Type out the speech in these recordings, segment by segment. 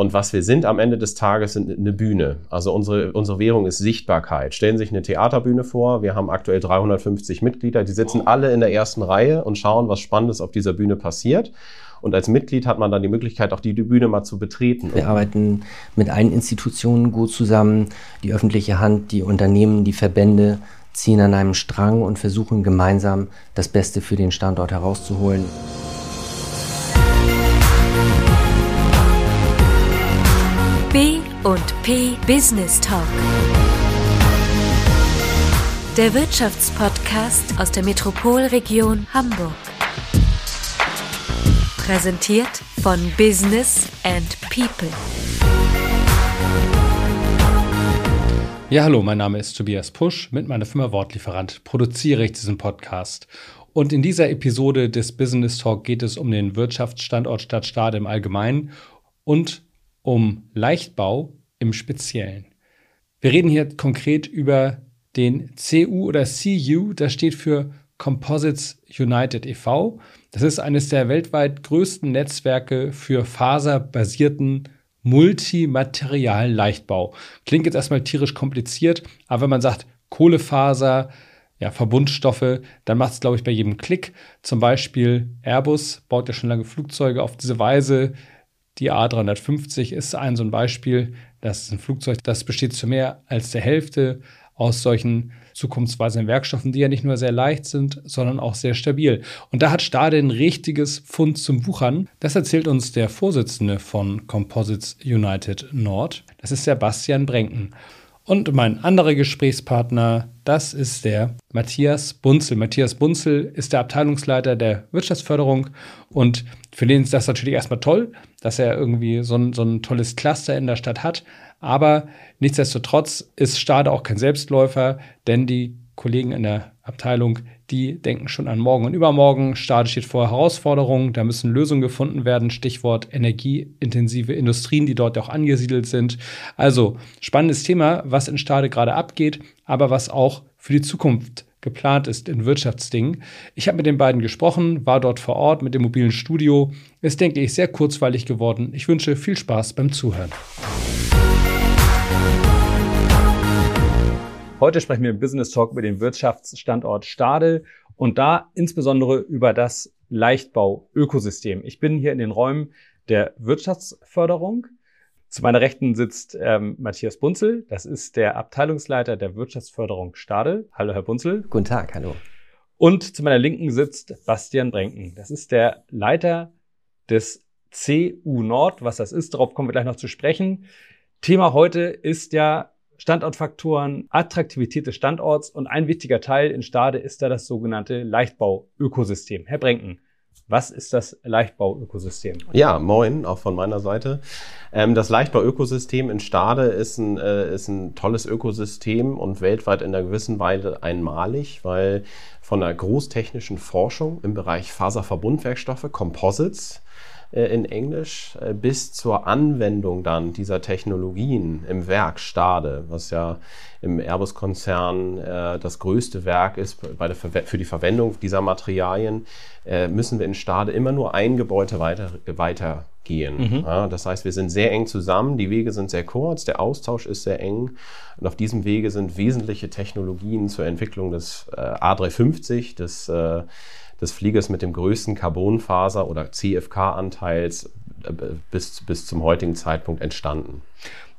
Und was wir sind am Ende des Tages sind eine Bühne. Also unsere, unsere Währung ist Sichtbarkeit. Stellen Sie sich eine Theaterbühne vor. Wir haben aktuell 350 Mitglieder. Die sitzen alle in der ersten Reihe und schauen, was Spannendes auf dieser Bühne passiert. Und als Mitglied hat man dann die Möglichkeit, auch die, Bühne mal zu betreten. Wir arbeiten mit allen Institutionen gut zusammen. Die öffentliche Hand, die Unternehmen, die Verbände ziehen an einem Strang und versuchen gemeinsam das Beste für den Standort herauszuholen. B und P Business Talk. Der Wirtschaftspodcast aus der Metropolregion Hamburg. Präsentiert von Business and People. Ja, hallo, mein Name ist Tobias Pusch. Mit meiner Firma Wortlieferant produziere ich diesen Podcast. Und in dieser Episode des Business Talk geht es um den Wirtschaftsstandort Stadt Stade im Allgemeinen und um Leichtbau im Speziellen. Wir reden hier konkret über den CU oder CU, das steht für Composites United e.V. Das ist eines der weltweit größten Netzwerke für faserbasierten multimaterialen Leichtbau. Klingt jetzt erstmal tierisch kompliziert, aber wenn man sagt Kohlefaser, ja, Verbundstoffe, dann macht es, glaube ich, bei jedem Klick. Zum Beispiel Airbus baut ja schon lange Flugzeuge auf diese Weise. Die A350 ist ein so ein Beispiel. Das ist ein Flugzeug, das besteht zu mehr als der Hälfte aus solchen zukunftsweisenden Werkstoffen, die ja nicht nur sehr leicht sind, sondern auch sehr stabil. Und da hat Stade ein richtiges Fund zum Wuchern. Das erzählt uns der Vorsitzende von Composites United Nord. Das ist Sebastian Brenken. Und mein anderer Gesprächspartner, das ist der Matthias Bunzel. Matthias Bunzel ist der Abteilungsleiter der Wirtschaftsförderung und für den ist das natürlich erstmal toll, dass er irgendwie so ein, so ein tolles Cluster in der Stadt hat. Aber nichtsdestotrotz ist Stade auch kein Selbstläufer, denn die Kollegen in der Abteilung, die denken schon an morgen und übermorgen. Stade steht vor Herausforderungen, da müssen Lösungen gefunden werden. Stichwort energieintensive Industrien, die dort auch angesiedelt sind. Also spannendes Thema, was in Stade gerade abgeht, aber was auch für die Zukunft geplant ist in Wirtschaftsdingen. Ich habe mit den beiden gesprochen, war dort vor Ort mit dem mobilen Studio. Ist, denke ich, sehr kurzweilig geworden. Ich wünsche viel Spaß beim Zuhören. Heute sprechen wir im Business Talk über den Wirtschaftsstandort Stade und da insbesondere über das Leichtbau-Ökosystem. Ich bin hier in den Räumen der Wirtschaftsförderung. Zu meiner Rechten sitzt ähm, Matthias Bunzel. Das ist der Abteilungsleiter der Wirtschaftsförderung Stade. Hallo, Herr Bunzel. Guten Tag, hallo. Und zu meiner Linken sitzt Bastian Brenken. Das ist der Leiter des CU Nord. Was das ist, darauf kommen wir gleich noch zu sprechen. Thema heute ist ja Standortfaktoren, Attraktivität des Standorts und ein wichtiger Teil in Stade ist da das sogenannte Leichtbau-Ökosystem. Herr Brenken, was ist das Leichtbau-Ökosystem? Ja, moin, auch von meiner Seite. Ähm, das Leichtbau-Ökosystem in Stade ist ein, äh, ist ein tolles Ökosystem und weltweit in einer gewissen Weise einmalig, weil von der großtechnischen Forschung im Bereich Faserverbundwerkstoffe, Composites, in Englisch äh, bis zur Anwendung dann dieser Technologien im Werk Stade, was ja im Airbus-Konzern äh, das größte Werk ist der für die Verwendung dieser Materialien, äh, müssen wir in Stade immer nur ein Gebäude weiter, weitergehen. Mhm. Ja, das heißt, wir sind sehr eng zusammen, die Wege sind sehr kurz, der Austausch ist sehr eng und auf diesem Wege sind wesentliche Technologien zur Entwicklung des äh, A350, des äh, des Fliegers mit dem größten Carbonfaser- oder CFK-Anteils äh, bis, bis zum heutigen Zeitpunkt entstanden.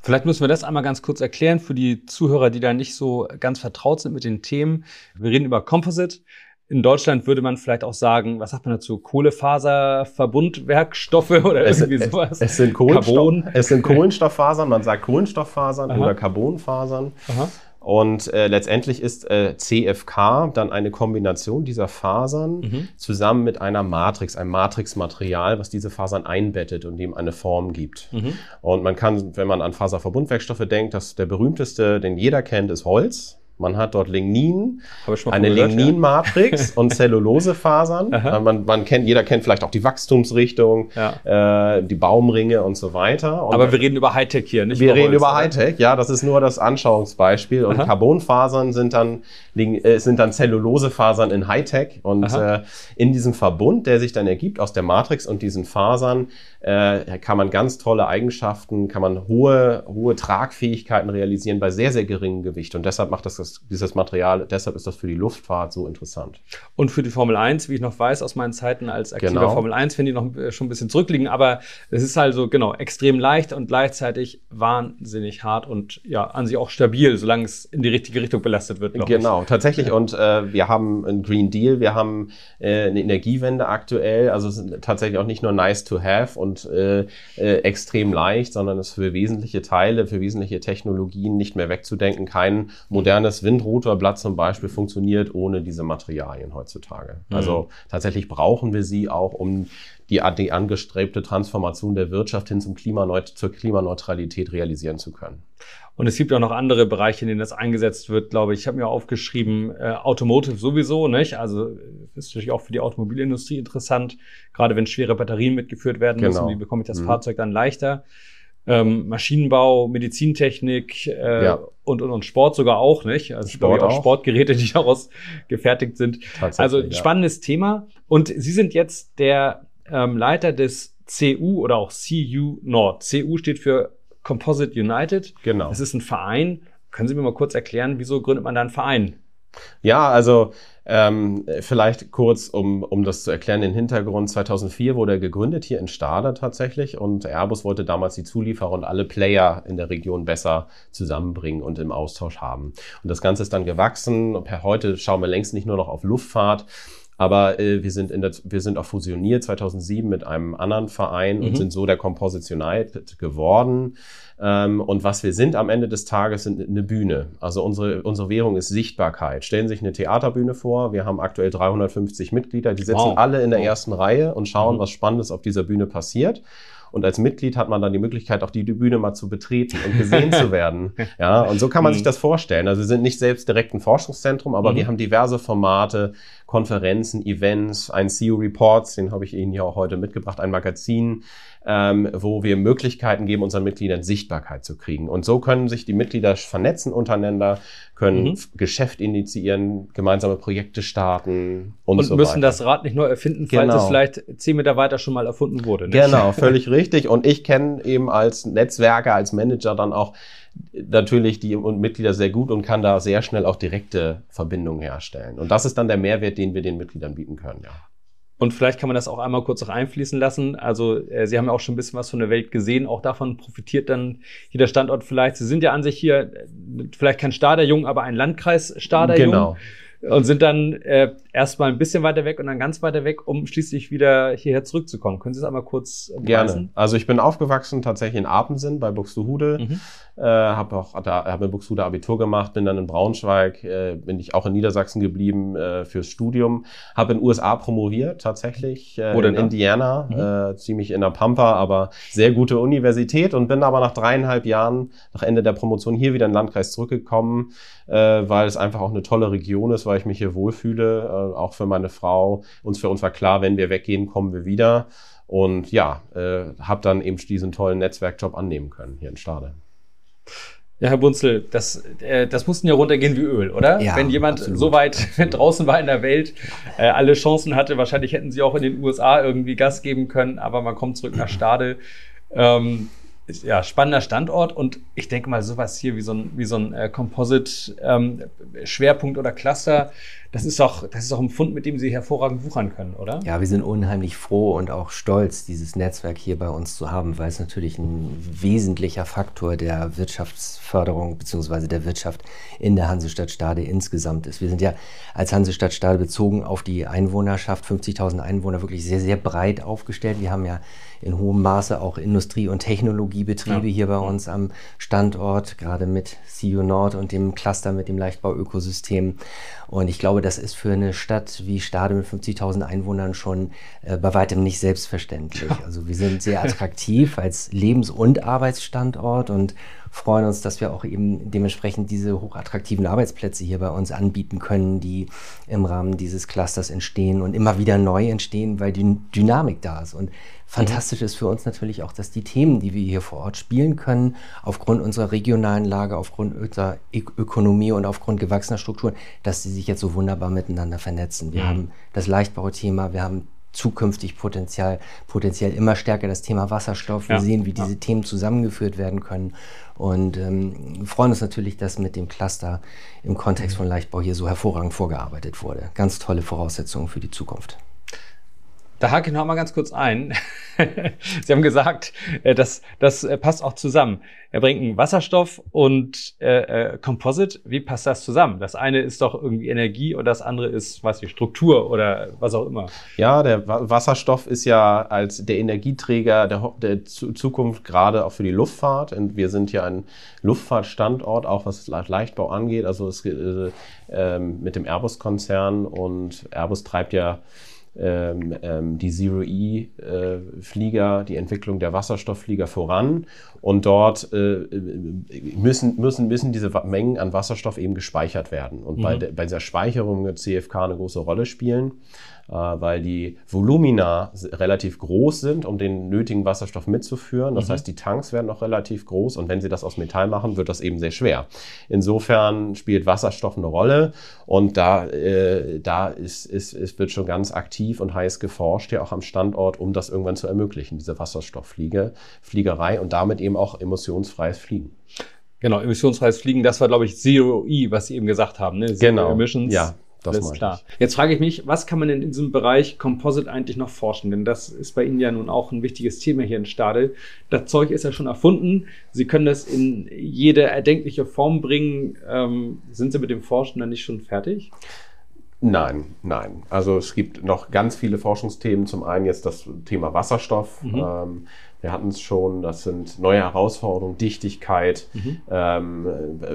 Vielleicht müssen wir das einmal ganz kurz erklären für die Zuhörer, die da nicht so ganz vertraut sind mit den Themen. Wir reden über Composite. In Deutschland würde man vielleicht auch sagen, was sagt man dazu? Kohlefaserverbundwerkstoffe oder es, irgendwie sowas? Es, es, sind Kohlenstoff, es sind Kohlenstofffasern, man sagt Kohlenstofffasern Aha. oder Carbonfasern. Aha. Und äh, letztendlich ist äh, CFK dann eine Kombination dieser Fasern mhm. zusammen mit einer Matrix, einem Matrixmaterial, was diese Fasern einbettet und ihm eine Form gibt. Mhm. Und man kann, wenn man an Faserverbundwerkstoffe denkt, dass der berühmteste, den jeder kennt, ist Holz. Man hat dort Lignin, eine Lignin-Matrix und Zellulosefasern. Äh, man, man kennt, jeder kennt vielleicht auch die Wachstumsrichtung, äh, die Baumringe und so weiter. Und Aber wir reden über Hightech hier, nicht wir reden Holz, über? Hightech, ja, das ist nur das Anschauungsbeispiel. Und Aha. Carbonfasern sind dann, äh, sind dann Zellulosefasern in Hightech. Und äh, in diesem Verbund, der sich dann ergibt aus der Matrix und diesen Fasern, äh, kann man ganz tolle Eigenschaften, kann man hohe, hohe Tragfähigkeiten realisieren bei sehr, sehr geringem Gewicht. Und deshalb macht das, das dieses Material, deshalb ist das für die Luftfahrt so interessant. Und für die Formel 1, wie ich noch weiß aus meinen Zeiten als aktiver Genau. Formel 1, wenn die noch äh, schon ein bisschen zurückliegen. Aber es ist also genau extrem leicht und gleichzeitig wahnsinnig hart und ja an sich auch stabil, solange es in die richtige Richtung belastet wird. glaub ich. Genau, tatsächlich. Und äh, wir haben einen Green Deal, wir haben äh, eine Energiewende aktuell. Also es ist tatsächlich auch nicht nur nice to have und äh, äh, extrem leicht, sondern es ist für wesentliche Teile, für wesentliche Technologien nicht mehr wegzudenken. Kein modernes Windrotorblatt zum Beispiel funktioniert ohne diese Materialien heutzutage. Also tatsächlich brauchen wir sie auch, um die, die angestrebte Transformation der Wirtschaft hin zum Klimaneut zur Klimaneutralität realisieren zu können. Und es gibt auch noch andere Bereiche, in denen das eingesetzt wird, glaube ich. Ich habe mir aufgeschrieben, äh, Automotive sowieso, nicht? Also äh, ist natürlich auch für die Automobilindustrie interessant, gerade wenn schwere Batterien mitgeführt werden müssen. Genau. Wie bekomme ich das Mhm. Fahrzeug dann leichter? Ähm, Maschinenbau, Medizintechnik äh, Ja. und, und, und Sport sogar auch, nicht? Also Sport auch auch. Sportgeräte, die daraus gefertigt sind. Also ja. spannendes Thema. Und Sie sind jetzt der ähm, Leiter des CU oder auch CU Nord. CU steht für Composite United. Genau. Es ist ein Verein. Können Sie mir mal kurz erklären, wieso gründet man da einen Verein? Ja, also ähm, vielleicht kurz, um, um das zu erklären, den Hintergrund. 2004 wurde er gegründet hier in Stade tatsächlich und Airbus wollte damals die Zulieferer und alle Player in der Region besser zusammenbringen und im Austausch haben. Und das Ganze ist dann gewachsen. Per heute schauen wir längst nicht nur noch auf Luftfahrt, aber äh, wir, sind in der, wir sind auch fusioniert 2007 mit einem anderen Verein und Mhm. sind so der Composite United geworden. Ähm, und was wir sind am Ende des Tages, sind eine Bühne. Also unsere, unsere Währung ist Sichtbarkeit. Stellen Sie sich eine Theaterbühne vor. Wir haben aktuell 350 Mitglieder. Die sitzen Wow. alle in der Wow. ersten Reihe und schauen, Mhm. was Spannendes auf dieser Bühne passiert. Und als Mitglied hat man dann die Möglichkeit, auch die Bühne mal zu betreten und gesehen zu werden. Ja, und so kann man Mhm. sich das vorstellen. Also wir sind nicht selbst direkt ein Forschungszentrum, aber Mhm. wir haben diverse Formate, Konferenzen, Events, ein CU Reports, den habe ich Ihnen ja auch heute mitgebracht, ein Magazin, ähm, wo wir Möglichkeiten geben, unseren Mitgliedern Sichtbarkeit zu kriegen. Und so können sich die Mitglieder vernetzen untereinander, können Mhm. Geschäft initiieren, gemeinsame Projekte starten und, Und so müssen weiter. das Rad nicht neu erfinden, falls Genau. es vielleicht zehn Meter weiter schon mal erfunden wurde. Nicht? Genau, völlig richtig. Und ich kenne eben als Netzwerker, als Manager dann auch natürlich die und Mitglieder sehr gut und kann da sehr schnell auch direkte Verbindungen herstellen. Und das ist dann der Mehrwert, den wir den Mitgliedern bieten können, ja. Und vielleicht kann man das auch einmal kurz noch einfließen lassen. Also äh, Sie haben ja auch schon ein bisschen was von der Welt gesehen. Auch davon profitiert dann jeder Standort vielleicht. Sie sind ja an sich hier äh, vielleicht kein Staderjung, aber ein Landkreis Staderjung. Genau. Und sind dann äh, erstmal ein bisschen weiter weg und dann ganz weiter weg, um schließlich wieder hierher zurückzukommen. Können Sie das einmal kurz äh, Gerne. beweisen? Also ich bin aufgewachsen tatsächlich in Apensen bei Buxtehude. Mhm. Äh, habe auch da habe in Buxtehude Abitur gemacht, bin dann in Braunschweig, äh, bin ich auch in Niedersachsen geblieben äh, fürs Studium, habe in USA promoviert tatsächlich äh, Wo denn in da? Indiana, äh, ziemlich in der Pampa, aber sehr gute Universität und bin aber nach dreieinhalb Jahren nach Ende der Promotion hier wieder in den Landkreis zurückgekommen, äh, weil es einfach auch eine tolle Region ist, weil ich mich hier wohlfühle, äh, auch für meine Frau. Uns für uns war klar, wenn wir weggehen, kommen wir wieder. Und ja, äh, habe dann eben diesen tollen Netzwerkjob annehmen können hier in Stade. Ja, Herr Bunzel, das, äh, das mussten ja runtergehen wie Öl, oder? Ja, Wenn jemand absolut. so weit draußen war in der Welt, äh, alle Chancen hatte, wahrscheinlich hätten sie auch in den USA irgendwie Gas geben können, aber man kommt zurück nach Stade. Ähm, ja, spannender Standort und ich denke mal, sowas hier wie so ein, wie so ein äh, Composite-Schwerpunkt oder Cluster, das ist doch, das ist doch ein Fund, mit dem Sie hervorragend wuchern können, oder? Ja, wir sind unheimlich froh und auch stolz, dieses Netzwerk hier bei uns zu haben, weil es natürlich ein wesentlicher Faktor der Wirtschaftsförderung bzw. der Wirtschaft in der Hansestadt Stade insgesamt ist. Wir sind ja als Hansestadt Stade bezogen auf die Einwohnerschaft, 50.000 Einwohner, wirklich sehr, sehr breit aufgestellt. Wir haben ja in hohem Maße auch Industrie- und Technologiebetriebe Ja. hier bei uns am Standort, gerade mit CU Nord und dem Cluster mit dem Leichtbau-Ökosystem. Und ich glaube, das ist für eine Stadt wie Stade mit 50.000 Einwohnern schon äh, bei weitem nicht selbstverständlich. Also wir sind sehr attraktiv als Lebens- und Arbeitsstandort und freuen uns, dass wir auch eben dementsprechend diese hochattraktiven Arbeitsplätze hier bei uns anbieten können, die im Rahmen dieses Clusters entstehen und immer wieder neu entstehen, weil die Dynamik da ist. Und fantastisch ist für uns natürlich auch, dass die Themen, die wir hier vor Ort spielen können, aufgrund unserer regionalen Lage, aufgrund unserer Ökonomie und aufgrund gewachsener Strukturen, dass sie sich jetzt so wunderbar miteinander vernetzen. Wir mhm. haben das Leichtbauthema, wir haben zukünftig potenziell, potenziell immer stärker das Thema Wasserstoff. Wir ja. sehen, wie diese ja. Themen zusammengeführt werden können und ähm, freuen uns natürlich, dass mit dem Cluster im Kontext von Leichtbau hier so hervorragend vorgearbeitet wurde. Ganz tolle Voraussetzungen für die Zukunft. Da hake ich noch mal ganz kurz ein. Sie haben gesagt, äh, das, das äh, passt auch zusammen. Er bringt einen Wasserstoff und äh, äh, Composite. Wie passt das zusammen? Das eine ist doch irgendwie Energie und das andere ist, was ich, Struktur oder was auch immer. Ja, der Wasserstoff ist ja als der Energieträger der, der Zukunft gerade auch für die Luftfahrt. Und wir sind ja ein Luftfahrtstandort, auch was Leichtbau angeht. Also es, äh, äh, mit dem Airbus-Konzern und Airbus treibt ja ähm, ähm, die Zero-E-Flieger, äh, die Entwicklung der Wasserstoffflieger voran. Und dort äh, müssen, müssen, müssen diese Mengen an Wasserstoff eben gespeichert werden. Und mhm. bei, de, bei dieser Speicherung wird CFK eine große Rolle spielen. Äh, weil die Volumina relativ groß sind, um den nötigen Wasserstoff mitzuführen. Das mhm. heißt, die Tanks werden auch relativ groß und wenn sie das aus Metall machen, wird das eben sehr schwer. Insofern spielt Wasserstoff eine Rolle und da, äh, da ist, ist, ist, wird schon ganz aktiv und heiß geforscht, ja auch am Standort, um das irgendwann zu ermöglichen, diese Wasserstofffliegerei und damit eben auch emissionsfreies Fliegen. Genau, emissionsfreies Fliegen, das war, glaube ich, Zero E, was Sie eben gesagt haben. Ne? Zero genau. Emissions. Ja, das ist klar. Ich. Jetzt frage ich mich, was kann man denn in diesem Bereich Composite eigentlich noch forschen? Denn das ist bei Ihnen ja nun auch ein wichtiges Thema hier in Stade. Das Zeug ist ja schon erfunden. Sie können das in jede erdenkliche Form bringen. Ähm, sind Sie mit dem Forschen dann nicht schon fertig? Nein, nein. Also es gibt noch ganz viele Forschungsthemen. Zum einen jetzt das Thema Wasserstoff. Mhm. Ähm, wir hatten es schon, das sind neue Herausforderungen, Dichtigkeit. Mhm. Ähm,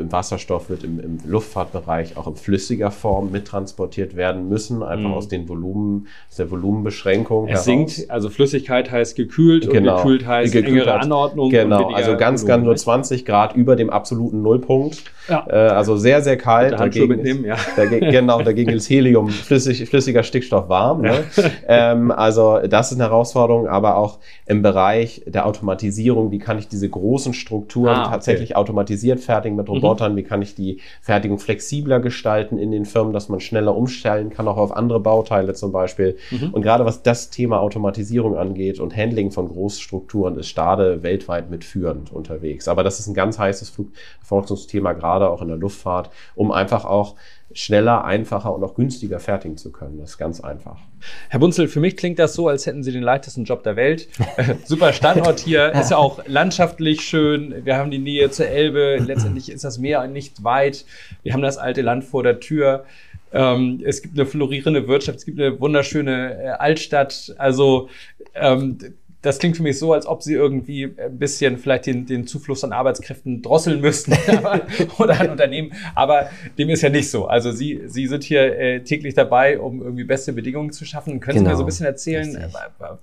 Wasserstoff wird im, im, Luftfahrtbereich auch in flüssiger Form mittransportiert werden müssen, einfach mhm. aus den Volumen, aus der Volumenbeschränkung. Es heraus. sinkt, also Flüssigkeit heißt gekühlt genau. und gekühlt heißt gekühlt engere Anordnung. Genau, also ganz, ganz nur 20 Grad über dem absoluten Nullpunkt. Ja. Äh, also sehr, sehr kalt. Dagegen mitnehmen, ist, ja. Dagegen, genau, dagegen ist Helium, flüssig, flüssiger Stickstoff warm. Ne? ähm, also das ist eine Herausforderung, aber auch im Bereich der Automatisierung, wie kann ich diese großen Strukturen ah, okay. tatsächlich automatisiert fertigen mit mhm. Robotern, mhm. wie kann ich die Fertigung flexibler gestalten in den Firmen, dass man schneller umstellen kann, auch auf andere Bauteile zum Beispiel. Mhm. Und gerade was das Thema Automatisierung angeht und Handling von Großstrukturen, ist Stade weltweit mitführend unterwegs. Aber das ist ein ganz heißes Forschungsthema, gerade auch in der Luftfahrt, um einfach auch schneller, einfacher und auch günstiger fertigen zu können. Das ist ganz einfach. Herr Bunzel, für mich klingt das so, als hätten Sie den leichtesten Job der Welt. Super Standort hier, ist ja auch landschaftlich schön. Wir haben die Nähe zur Elbe. Letztendlich ist das Meer nicht weit. Wir haben das alte Land vor der Tür. Ähm, es gibt eine florierende Wirtschaft, es gibt eine wunderschöne äh, Altstadt. Also ähm, das klingt für mich so, als ob sie irgendwie ein bisschen vielleicht den, den Zufluss an Arbeitskräften drosseln müssten oder ein Unternehmen. Aber dem ist ja nicht so. Also Sie, sie sind hier äh, täglich dabei, um irgendwie beste Bedingungen zu schaffen. Können genau. Sie mir so ein bisschen erzählen, äh,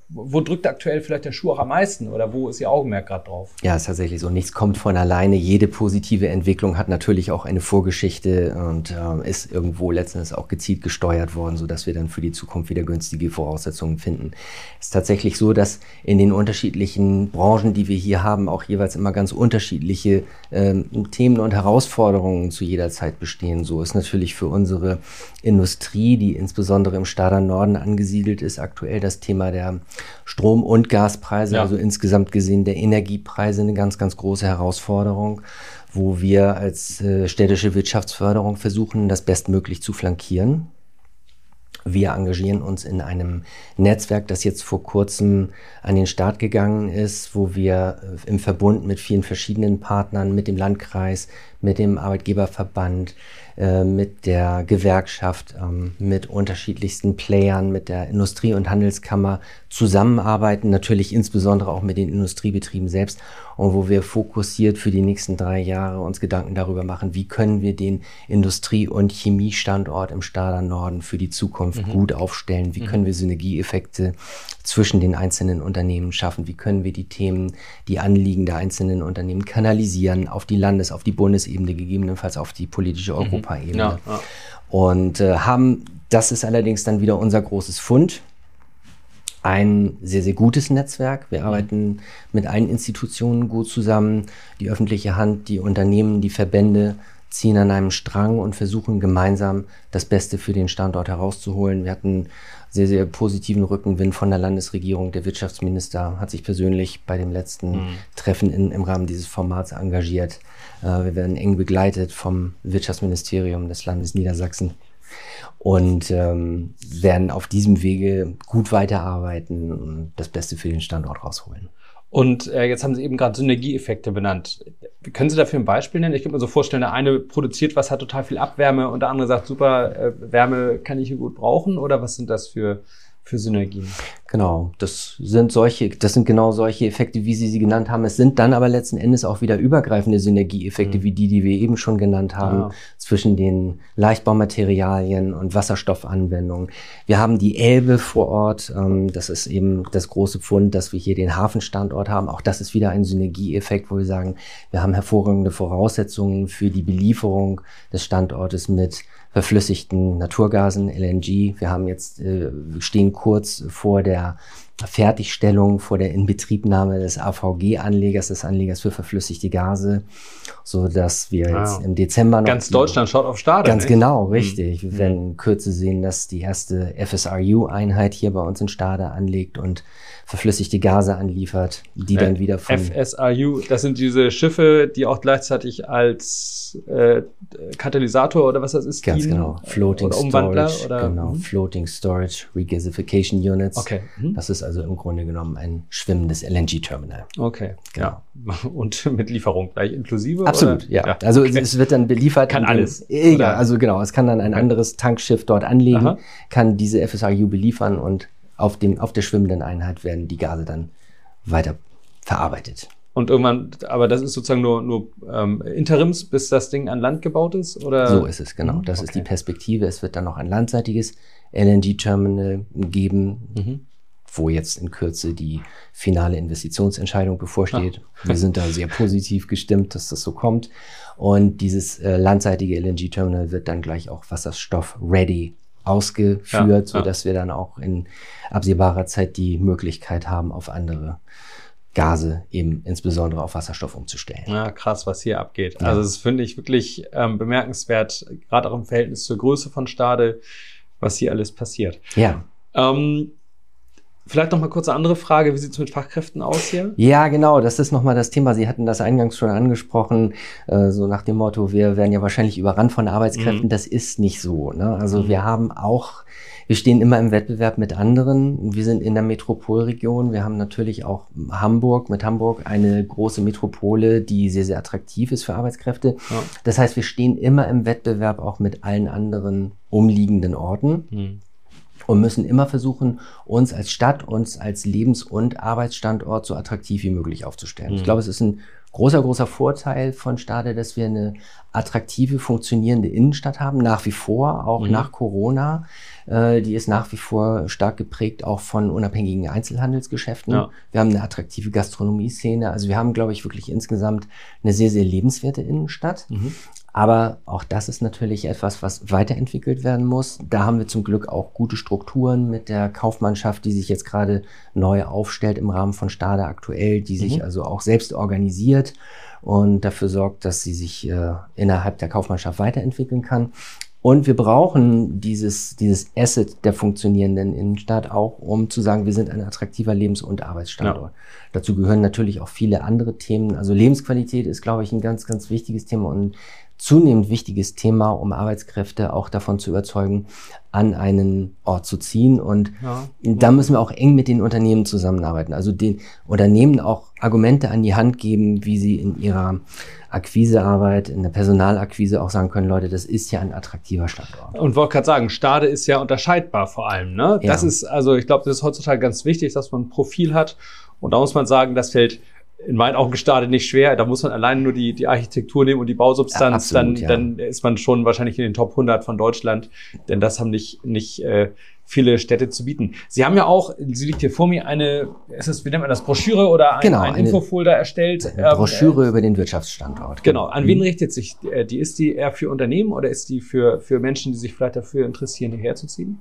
wo drückt aktuell vielleicht der Schuh auch am meisten oder wo ist Ihr Augenmerk gerade drauf? Ja, ist tatsächlich so. Nichts kommt von alleine. Jede positive Entwicklung hat natürlich auch eine Vorgeschichte und äh, ist irgendwo letztendlich auch gezielt gesteuert worden, sodass wir dann für die Zukunft wieder günstige Voraussetzungen finden. Es ist tatsächlich so, dass in in den unterschiedlichen Branchen, die wir hier haben, auch jeweils immer ganz unterschiedliche ähm, Themen und Herausforderungen zu jeder Zeit bestehen. So ist natürlich für unsere Industrie, die insbesondere im Stader Norden angesiedelt ist, aktuell das Thema der Strom- und Gaspreise, ja. also insgesamt gesehen der Energiepreise, eine ganz, ganz große Herausforderung wo wir als äh, städtische Wirtschaftsförderung versuchen, das bestmöglich zu flankieren. Wir engagieren uns in einem Netzwerk, das jetzt vor kurzem an den Start gegangen ist, wo wir äh, im Verbund mit vielen verschiedenen Partnern, mit dem Landkreis, mit dem Arbeitgeberverband, äh, mit der Gewerkschaft, ähm, mit unterschiedlichsten Playern, mit der Industrie- und Handelskammer zusammenarbeiten, natürlich insbesondere auch mit den Industriebetrieben selbst und wo wir fokussiert für die nächsten drei Jahre uns Gedanken darüber machen, wie können wir den Industrie- und Chemiestandort im Stader Norden für die Zukunft mhm. gut aufstellen, wie mhm. können wir Synergieeffekte zwischen den einzelnen Unternehmen schaffen, wie können wir die Themen, die Anliegen der einzelnen Unternehmen kanalisieren auf die Landes-, auf die Bundesebene, gegebenenfalls auf die politische mhm. Europaebene. Ja, ja. Und äh, haben, das ist allerdings dann wieder unser großes Fund, ein sehr, sehr gutes Netzwerk. Wir mhm. arbeiten mit allen Institutionen gut zusammen. Die öffentliche Hand, die Unternehmen, die Verbände ziehen an einem Strang und versuchen gemeinsam das Beste für den Standort herauszuholen. Wir hatten sehr, sehr positiven Rückenwind von der Landesregierung. Der Wirtschaftsminister hat sich persönlich bei dem letzten mhm. Treffen in, im Rahmen dieses Formats engagiert. Äh, wir werden eng begleitet vom Wirtschaftsministerium des Landes Niedersachsen und ähm, werden auf diesem Wege gut weiterarbeiten und das Beste für den Standort rausholen. Und äh, jetzt haben Sie eben gerade Synergieeffekte benannt. Können Sie dafür ein Beispiel nennen? Ich könnte mir so vorstellen, der eine produziert was, hat total viel Abwärme und der andere sagt, super, äh, Wärme kann ich hier gut brauchen. Oder was sind das für für Synergien. Genau, das sind solche, das sind genau solche Effekte, wie Sie sie genannt haben. Es sind dann aber letzten Endes auch wieder übergreifende Synergieeffekte, mhm. wie die, die wir eben schon genannt haben, ja. zwischen den Leichtbaumaterialien und Wasserstoffanwendungen. Wir haben die Elbe vor Ort. Ähm, das ist eben das große Fund, dass wir hier den Hafenstandort haben. Auch das ist wieder ein Synergieeffekt, wo wir sagen, wir haben hervorragende Voraussetzungen für die Belieferung des Standortes mit verflüssigten Naturgasen, LNG. Wir haben jetzt, äh, stehen kurz vor der Fertigstellung, vor der Inbetriebnahme des AVG-Anlegers, des Anlegers für verflüssigte Gase, so dass wir wow. jetzt im Dezember noch ganz Deutschland schaut auf Stade. Ganz nicht? genau, richtig. Mhm. Wir werden in Kürze sehen, dass die erste FSRU-Einheit hier bei uns in Stade anlegt und verflüssigte Gase anliefert, die äh, dann wieder von FSRU, das sind diese Schiffe, die auch gleichzeitig als äh, Katalysator oder was das ist, ganz dienen, genau, Floating oder Umwandler Storage, oder genau, mhm. Floating Storage Regasification Units. Okay. Mhm. Das ist also im Grunde genommen ein schwimmendes LNG-Terminal. Okay. Genau. Ja. Und mit Lieferung gleich inklusive? Absolut, ja. ja. Also okay. es wird dann beliefert. Kann alles. Dem, ja, also genau. Es kann dann ein okay. anderes Tankschiff dort anlegen, Aha. kann diese FSRU beliefern und auf, dem, auf der schwimmenden Einheit werden die Gase dann weiter verarbeitet. Und irgendwann, aber das ist sozusagen nur, nur ähm, Interims, bis das Ding an Land gebaut ist? Oder? So ist es, genau. Das okay. ist die Perspektive. Es wird dann noch ein landseitiges LNG-Terminal geben, mhm. Wo jetzt in Kürze die finale Investitionsentscheidung bevorsteht. Ah. Wir sind da sehr positiv gestimmt, dass das so kommt. Und dieses äh, landseitige LNG-Terminal wird dann gleich auch Wasserstoff-ready ausgeführt, ja, ja. wir dann auch in absehbarer Zeit die Möglichkeit haben, auf andere Gase eben insbesondere auf Wasserstoff umzustellen. Ja, krass, was hier abgeht. Ja. Also das finde ich wirklich ähm, bemerkenswert, gerade auch im Verhältnis zur Größe von Stade, was hier alles passiert. Ja. Ähm, Vielleicht noch mal kurz eine andere Frage. Wie sieht es mit Fachkräften aus hier? Ja, genau. Das ist noch mal das Thema. Sie hatten das eingangs schon angesprochen, äh, so nach dem Motto, wir werden ja wahrscheinlich überrannt von Arbeitskräften. Mhm. Das ist nicht so. Ne? Also mhm. wir haben auch, wir stehen immer im Wettbewerb mit anderen. Wir sind in der Metropolregion. Wir haben natürlich auch Hamburg, mit Hamburg eine große Metropole, die sehr, sehr attraktiv ist für Arbeitskräfte. Ja. Das heißt, wir stehen immer im Wettbewerb auch mit allen anderen umliegenden Orten. Mhm und müssen immer versuchen, uns als Stadt, uns als Lebens- und Arbeitsstandort so attraktiv wie möglich aufzustellen. Mhm. Ich glaube, es ist ein großer, großer Vorteil von Stade, dass wir eine attraktive, funktionierende Innenstadt haben, nach wie vor, auch mhm. nach Corona. Äh, die ist nach wie vor stark geprägt auch von unabhängigen Einzelhandelsgeschäften. Ja. Wir haben eine attraktive Gastronomie-Szene. Also wir haben, glaube ich, wirklich insgesamt eine sehr, sehr lebenswerte Innenstadt. Mhm. Aber auch das ist natürlich etwas, was weiterentwickelt werden muss. Da haben wir zum Glück auch gute Strukturen mit der Kaufmannschaft, die sich jetzt gerade neu aufstellt im Rahmen von Stade aktuell, die sich mhm. also auch selbst organisiert und dafür sorgt, dass sie sich äh, innerhalb der Kaufmannschaft weiterentwickeln kann. Und wir brauchen dieses, dieses Asset der funktionierenden Innenstadt auch, um zu sagen, wir sind ein attraktiver Lebens- und Arbeitsstandort. Ja. Dazu gehören natürlich auch viele andere Themen. Also Lebensqualität ist, glaube ich, ein ganz, ganz wichtiges Thema und zunehmend wichtiges Thema, um Arbeitskräfte auch davon zu überzeugen, an einen Ort zu ziehen. Und ja. da müssen wir auch eng mit den Unternehmen zusammenarbeiten. Also den Unternehmen auch Argumente an die Hand geben, wie sie in ihrer Akquisearbeit, in der Personalakquise auch sagen können, Leute, das ist ja ein attraktiver Standort. Und wollte gerade sagen, Stade ist ja unterscheidbar vor allem. Ne? Ja. Das ist, also ich glaube, das ist heutzutage ganz wichtig, dass man ein Profil hat. Und da muss man sagen, das fällt in meinen Augen gestartet nicht schwer. Da muss man alleine nur die, die Architektur nehmen und die Bausubstanz, ja, absolut, dann, ja. dann ist man schon wahrscheinlich in den Top 100 von Deutschland, denn das haben nicht, nicht äh, viele Städte zu bieten. Sie haben ja auch, sie liegt hier vor mir, eine, ist es, wie nennt man das, Broschüre oder ein, genau, ein Infofolder erstellt? Ähm, Broschüre äh, über den Wirtschaftsstandort. Genau. An wen mhm. richtet sich äh, die? Ist die eher für Unternehmen oder ist die für, für Menschen, die sich vielleicht dafür interessieren, hierher zu ziehen?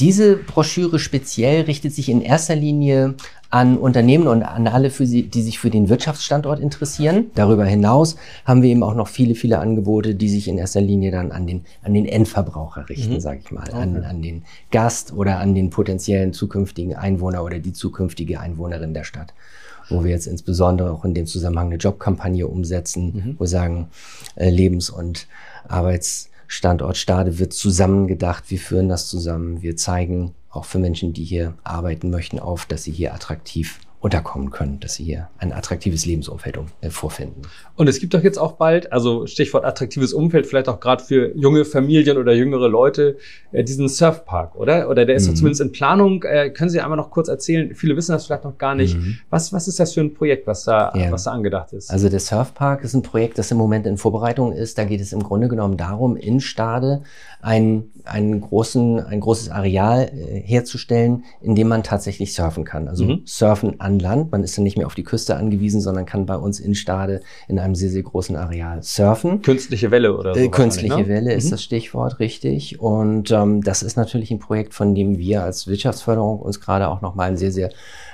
Diese Broschüre speziell richtet sich in erster Linie an Unternehmen und an alle, für sie, die sich für den Wirtschaftsstandort interessieren. Darüber hinaus haben wir eben auch noch viele, viele Angebote, die sich in erster Linie dann an den, an den Endverbraucher richten, mhm. sage ich mal, okay. an, an den Gast oder an den potenziellen zukünftigen Einwohner oder die zukünftige Einwohnerin der Stadt wo wir jetzt insbesondere auch in dem Zusammenhang eine Jobkampagne umsetzen, mhm. wo wir sagen, äh, Lebens- und Arbeitsstandort Stade wird zusammengedacht, wir führen das zusammen, wir zeigen auch für Menschen, die hier arbeiten möchten, auf, dass sie hier attraktiv unterkommen können, dass sie hier ein attraktives Lebensumfeld äh, vorfinden. Und es gibt doch jetzt auch bald, also Stichwort attraktives Umfeld, vielleicht auch gerade für junge Familien oder jüngere Leute, äh, diesen Surfpark, oder? Oder der ist mhm. doch zumindest in Planung. Äh, können Sie einmal noch kurz erzählen? Viele wissen das vielleicht noch gar nicht. Mhm. Was, was ist das für ein Projekt, was da, ja. was da angedacht ist? Also der Surfpark ist ein Projekt, das im Moment in Vorbereitung ist. Da geht es im Grunde genommen darum, in Stade ein, einen großen, ein großes Areal äh, herzustellen, in dem man tatsächlich surfen kann. Also mhm. surfen an Land. Man ist dann nicht mehr auf die Küste angewiesen, sondern kann bei uns in Stade in einem sehr, sehr großen Areal surfen. Künstliche Welle oder so. Äh, künstliche ne? Welle ist mhm. das Stichwort, richtig. Und ähm, das ist natürlich ein Projekt, von dem wir als Wirtschaftsförderung uns gerade auch nochmal ein sehr, sehr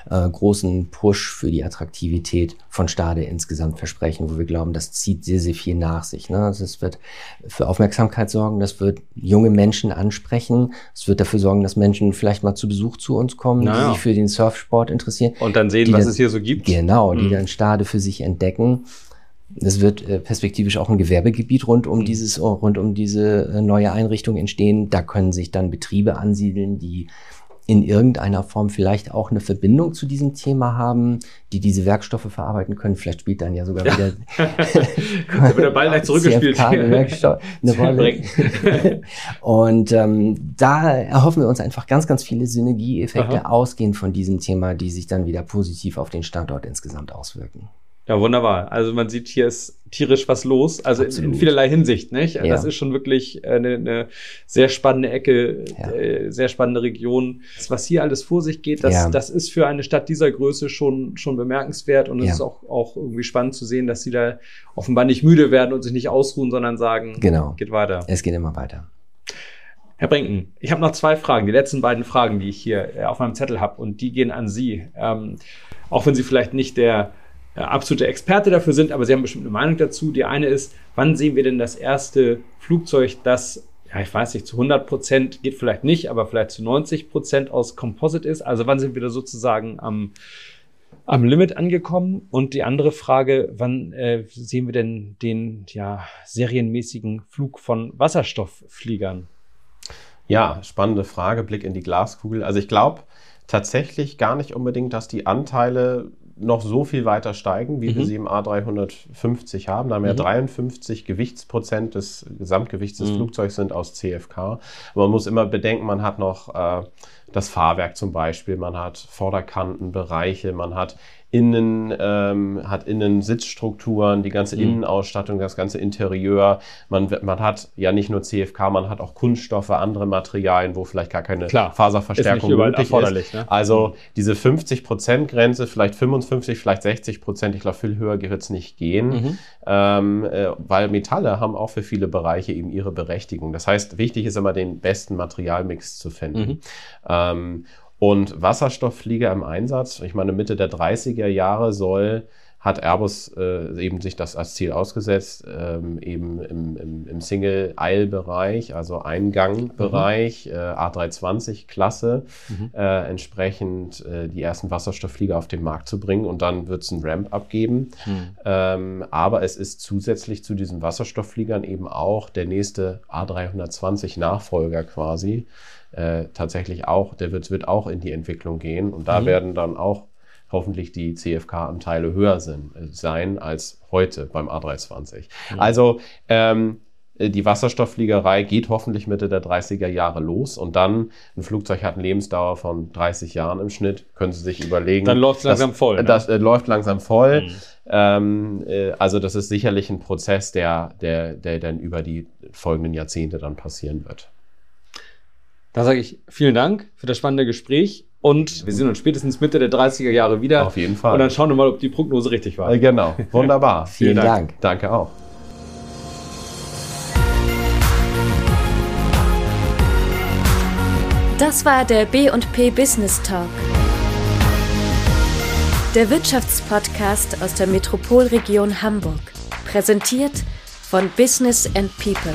äh, großen Push für die Attraktivität von Stade insgesamt versprechen, wo wir glauben, das zieht sehr, sehr viel nach sich. Ne? Also es wird für Aufmerksamkeit sorgen, das wird junge Menschen ansprechen, es wird dafür sorgen, dass Menschen vielleicht mal zu Besuch zu uns kommen, naja. die sich für den Surfsport interessieren. Und dann sehen, was dann, es hier so gibt. Genau, die mhm. dann Stade für sich entdecken. Es wird äh, perspektivisch auch ein Gewerbegebiet rund um mhm. dieses, rund um diese äh, neue Einrichtung entstehen. Da können sich dann Betriebe ansiedeln, die in irgendeiner Form vielleicht auch eine Verbindung zu diesem Thema haben, die diese Werkstoffe verarbeiten können. Vielleicht spielt dann ja sogar wieder da wird der Ball gleich zurückgespielt. Eine Rolle. Und ähm, da erhoffen wir uns einfach ganz, ganz viele Synergieeffekte Aha. ausgehend von diesem Thema, die sich dann wieder positiv auf den Standort insgesamt auswirken. Ja, wunderbar. Also man sieht, hier ist tierisch was los. Also in, in, vielerlei Hinsicht, nicht? Ja. Das ist schon wirklich eine, eine sehr spannende Ecke, ja. äh, sehr spannende Region. Was hier alles vor sich geht, das, ja. das ist für eine Stadt dieser Größe schon, schon bemerkenswert. Und es ist auch, auch irgendwie spannend zu sehen, dass sie da offenbar nicht müde werden und sich nicht ausruhen, sondern sagen, genau. geht weiter. Es geht immer weiter. Herr Brinken, ich habe noch zwei Fragen, die letzten beiden Fragen, die ich hier äh, auf meinem Zettel habe, und die gehen an Sie. Ähm, auch wenn Sie vielleicht nicht der äh, absolute Experte dafür sind, aber sie haben bestimmt eine Meinung dazu. Die eine ist, wann sehen wir denn das erste Flugzeug, das, ja, ich weiß nicht, zu 100 Prozent geht vielleicht nicht, aber vielleicht zu 90 Prozent aus Composite ist? Also wann sind wir da sozusagen am, am Limit angekommen? Und die andere Frage, wann äh, sehen wir denn den ja, serienmäßigen Flug von Wasserstofffliegern? Ja, spannende Frage, Blick in die Glaskugel. Also ich glaube tatsächlich gar nicht unbedingt, dass die Anteile noch so viel weiter steigen, wie mhm. wir sie im A350 haben. Da haben wir mhm. ja 53 Gewichtsprozent des Gesamtgewichts des mhm. Flugzeugs sind aus CFK. Aber man muss immer bedenken, man hat noch äh, das Fahrwerk zum Beispiel, man hat Vorderkantenbereiche, man hat innen, ähm, hat innen Sitzstrukturen, die ganze mhm. Innenausstattung, das ganze Interieur. Man, man hat ja nicht nur CFK, man hat auch Kunststoffe, andere Materialien, wo vielleicht gar keine Klar, Faserverstärkung ist möglich ist. Ne? Also mhm. diese 50%-Grenze, vielleicht 55, vielleicht 60 Prozent, ich glaube, viel höher wird es nicht gehen, mhm. ähm, äh, weil Metalle haben auch für viele Bereiche eben ihre Berechtigung. Das heißt, wichtig ist immer den besten Materialmix zu finden. Mhm. Ähm, und Wasserstoffflieger im Einsatz, ich meine, Mitte der 30er Jahre soll hat Airbus äh, eben sich das als Ziel ausgesetzt, ähm, eben im, im, im Single-Aisle-Bereich, also Eingangbereich, mhm. äh, A320-Klasse, mhm. äh, entsprechend äh, die ersten Wasserstoffflieger auf den Markt zu bringen und dann wird es ein Ramp abgeben. Mhm. Ähm, aber es ist zusätzlich zu diesen Wasserstofffliegern eben auch der nächste A320-Nachfolger quasi. Äh, tatsächlich auch, der wird, wird auch in die Entwicklung gehen und da mhm. werden dann auch hoffentlich die CFK-Anteile höher sind, äh, sein als heute beim A320. Mhm. Also ähm, die Wasserstofffliegerei geht hoffentlich Mitte der 30er Jahre los und dann, ein Flugzeug hat eine Lebensdauer von 30 Jahren im Schnitt, können Sie sich überlegen. Dann läuft es langsam voll. Ne? Das äh, läuft langsam voll. Mhm. Ähm, äh, also das ist sicherlich ein Prozess, der, der, der dann über die folgenden Jahrzehnte dann passieren wird. Da sage ich vielen Dank für das spannende Gespräch und wir sehen uns spätestens Mitte der 30er Jahre wieder. Auf jeden Fall. Und dann schauen wir mal, ob die Prognose richtig war. Äh, genau, wunderbar. Vielen, Vielen Dank. Dank. Danke auch. Das war der B&P Business Talk. Der Wirtschaftspodcast aus der Metropolregion Hamburg. Präsentiert von Business and People.